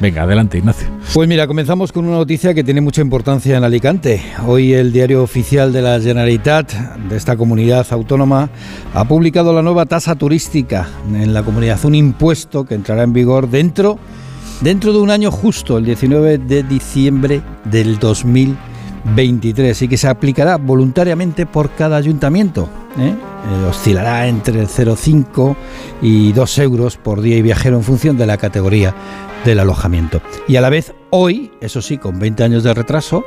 Venga, adelante, Ignacio. Pues mira, comenzamos con una noticia que tiene mucha importancia en Alicante. Hoy el diario oficial de la Generalitat, de esta comunidad autónoma, ha publicado la nueva tasa turística en la comunidad, un impuesto que entrará en vigor dentro, dentro de un año justo, el 19 de diciembre del 2023, y que se aplicará voluntariamente por cada ayuntamiento. ¿eh? Eh, oscilará entre 0,5 y 2 euros por día y viajero en función de la categoría del alojamiento. Y a la vez, hoy, eso sí, con 20 años de retraso,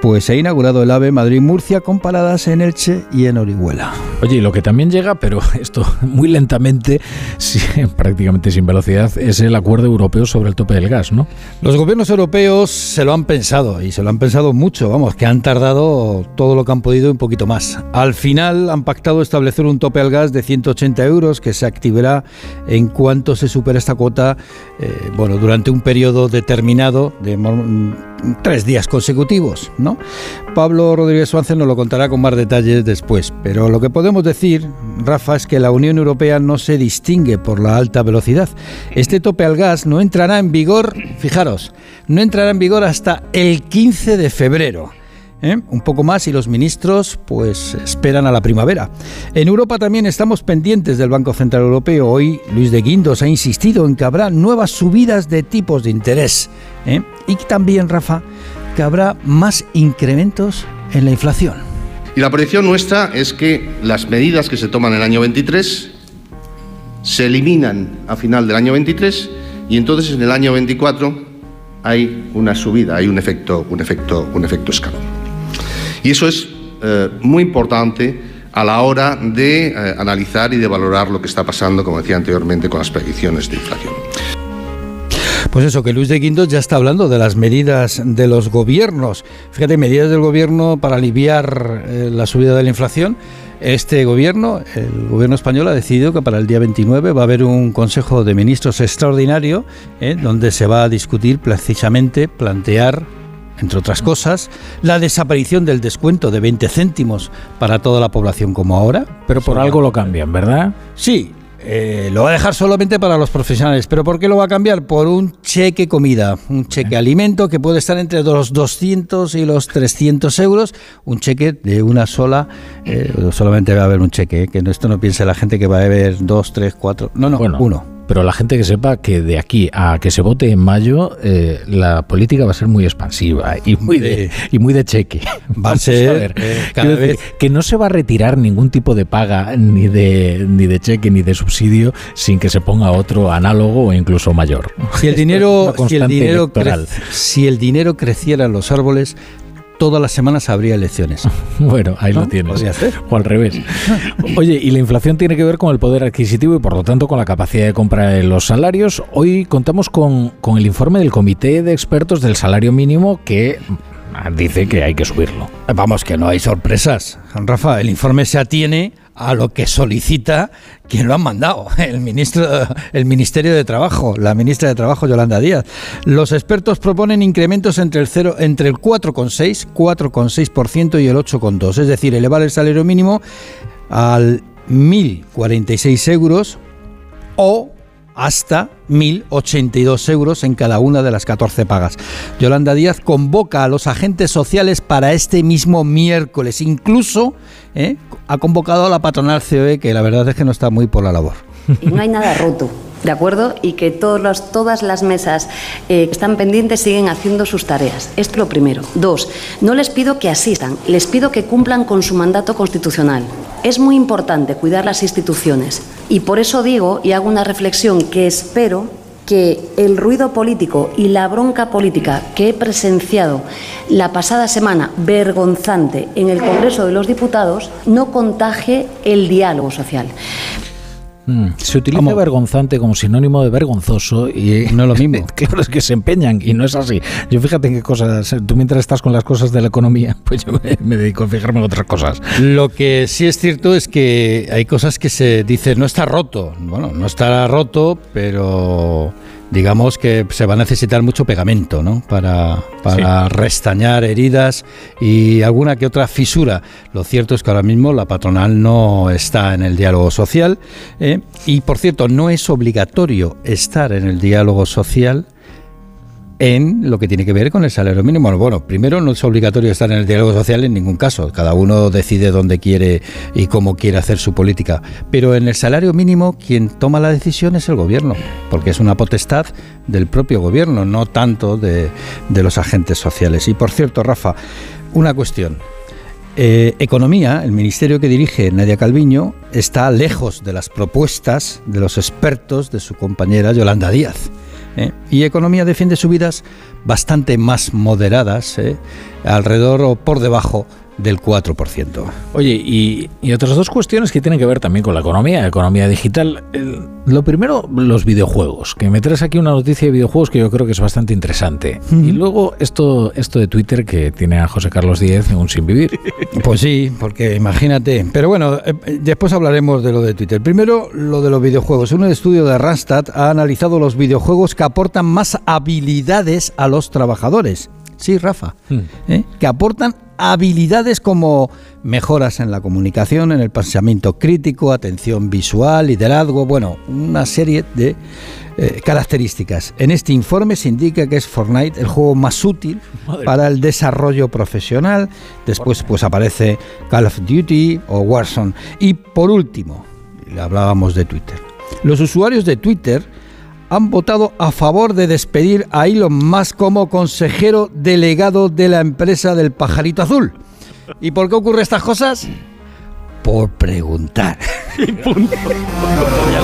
pues se ha inaugurado el AVE Madrid-Murcia con paradas en Elche y en Orihuela. Oye, y lo que también llega, pero esto muy lentamente, prácticamente sin velocidad, es el acuerdo europeo sobre el tope del gas, ¿no? Los gobiernos europeos se lo han pensado y se lo han pensado mucho, vamos, que han tardado todo lo que han podido y un poquito más. Al final han pactado establecer un tope al gas de 180 euros que se activará en cuanto se supera esta cuota, eh, bueno, durante un periodo determinado de tres días consecutivos, ¿no? Pablo Rodríguez Suárez nos lo contará con más detalles después, pero lo que podemos decir, Rafa, es que la Unión Europea no se distingue por la alta velocidad. Este tope al gas no entrará en vigor, fijaros, no entrará en vigor hasta el 15 de febrero. ¿eh? un poco más y los ministros pues esperan a la primavera. En Europa también estamos pendientes del Banco Central Europeo. Hoy Luis de Guindos ha insistido en que habrá nuevas subidas de tipos de interés. ¿eh? Y también, Rafa, que habrá más incrementos en la inflación. Y la proyección nuestra es que las medidas que se toman en el año 23 se eliminan a final del año 23 y entonces en el año 24 hay una subida, hay un efecto, un efecto, un efecto escalón. Y eso es eh, muy importante a la hora de eh, analizar y de valorar lo que está pasando, como decía anteriormente, con las predicciones de inflación. Pues eso, que Luis de Guindos ya está hablando de las medidas de los gobiernos. Fíjate, medidas del gobierno para aliviar eh, la subida de la inflación. Este gobierno, el gobierno español, ha decidido que para el día 29 va a haber un Consejo de Ministros extraordinario donde se va a discutir precisamente, plantear entre otras cosas, la desaparición del descuento de 20 céntimos para toda la población como ahora. Pero por algo lo cambian, ¿verdad? Sí, eh, lo va a dejar solamente para los profesionales. ¿Pero por qué lo va a cambiar? Por un cheque comida, un cheque alimento que puede estar entre los 200 y los 300 euros. Un cheque de una sola, eh, solamente va a haber un cheque, ¿eh? que esto no piense la gente que va a haber dos, tres, cuatro. No, no, uno pero la gente que sepa que de aquí a que se vote en mayo eh, la política va a ser muy expansiva y muy de, y muy de cheque. Va a ser eh, que no se va a retirar ningún tipo de paga ni de ni de cheque ni de subsidio sin que se ponga otro análogo o incluso mayor. Si el dinero, si el dinero, si el dinero creciera en los árboles, todas las semanas habría elecciones. bueno, ahí lo tienes. O al revés. Oye, y la inflación tiene que ver con el poder adquisitivo y por lo tanto con la capacidad de compra de los salarios. Hoy contamos con, con el informe del Comité de Expertos del Salario Mínimo que dice que hay que subirlo. Vamos, que no hay sorpresas. Rafa, el informe se atiene a lo que solicita quien lo han mandado, el ministro, el Ministerio de Trabajo, la ministra de Trabajo Yolanda Díaz. Los expertos proponen incrementos entre el 0, entre el 4,6, 4,6% y el 8,2, es decir, elevar el salario mínimo al 1.046 euros o hasta 1.082 euros en cada una de las 14 pagas. Yolanda Díaz convoca a los agentes sociales para este mismo miércoles. Incluso ¿eh? ha convocado a la patronal COE, que la verdad es que no está muy por la labor. Y no hay nada roto. ¿De acuerdo? Y que todos todas las mesas eh, que están pendientes siguen haciendo sus tareas. Esto es lo primero. Dos, no les pido que asistan, les pido que cumplan con su mandato constitucional. Es muy importante cuidar las instituciones. Y por eso digo y hago una reflexión que espero que el ruido político y la bronca política que he presenciado la pasada semana, vergonzante, en el Congreso de los Diputados, no contagie el diálogo social. Mm. Se utiliza vergonzante como sinónimo de vergonzoso y no es lo mismo. claro, es que se empeñan y no es así. Yo fíjate en qué cosas, tú mientras estás con las cosas de la economía, pues yo me, dedico a fijarme en otras cosas. Lo que sí es cierto es que hay cosas que se dicen, no está roto. Bueno, no está roto, pero digamos que se va a necesitar mucho pegamento ¿no? para, para restañar heridas y alguna que otra fisura. Lo cierto es que ahora mismo la patronal no está en el diálogo social ¿eh? y, por cierto, no es obligatorio estar en el diálogo social en lo que tiene que ver con el salario mínimo. Bueno, primero no es obligatorio estar en el diálogo social en ningún caso. Cada uno decide dónde quiere y cómo quiere hacer su política. Pero en el salario mínimo quien toma la decisión es el gobierno, porque es una potestad del propio gobierno, no tanto de, de los agentes sociales. Y por cierto, Rafa, una cuestión. Eh, Economía, el ministerio que dirige Nadia Calviño, está lejos de las propuestas de los expertos de su compañera Yolanda Díaz. ¿Eh? Y Economía defiende subidas bastante más moderadas, ¿eh? alrededor o por debajo del 4%. Oye, y, otras dos cuestiones que tienen que ver también con la economía, economía digital. lo primero, los videojuegos, que me traes aquí una noticia de videojuegos que yo creo que es bastante interesante. Y luego esto, esto de Twitter que tiene a José Carlos Díez en un sin vivir. Pues sí, porque imagínate. Pero bueno, eh, después hablaremos de lo de Twitter. Primero, lo de los videojuegos. Un estudio de Randstad ha analizado los videojuegos que aportan más habilidades a los trabajadores. Sí, Rafa, hmm. ¿eh? que aportan habilidades como mejoras en la comunicación, en el pensamiento crítico, atención visual, liderazgo, bueno, una serie de eh, características. En este informe se indica que es Fortnite el juego más útil para el desarrollo profesional. Después pues aparece Call of Duty o Warzone. Y por último, hablábamos de Twitter. Los usuarios de Twitter han votado a favor de despedir a Elon Musk como consejero delegado de la empresa del pajarito azul. ¿Y por qué ocurren estas cosas? Por preguntar.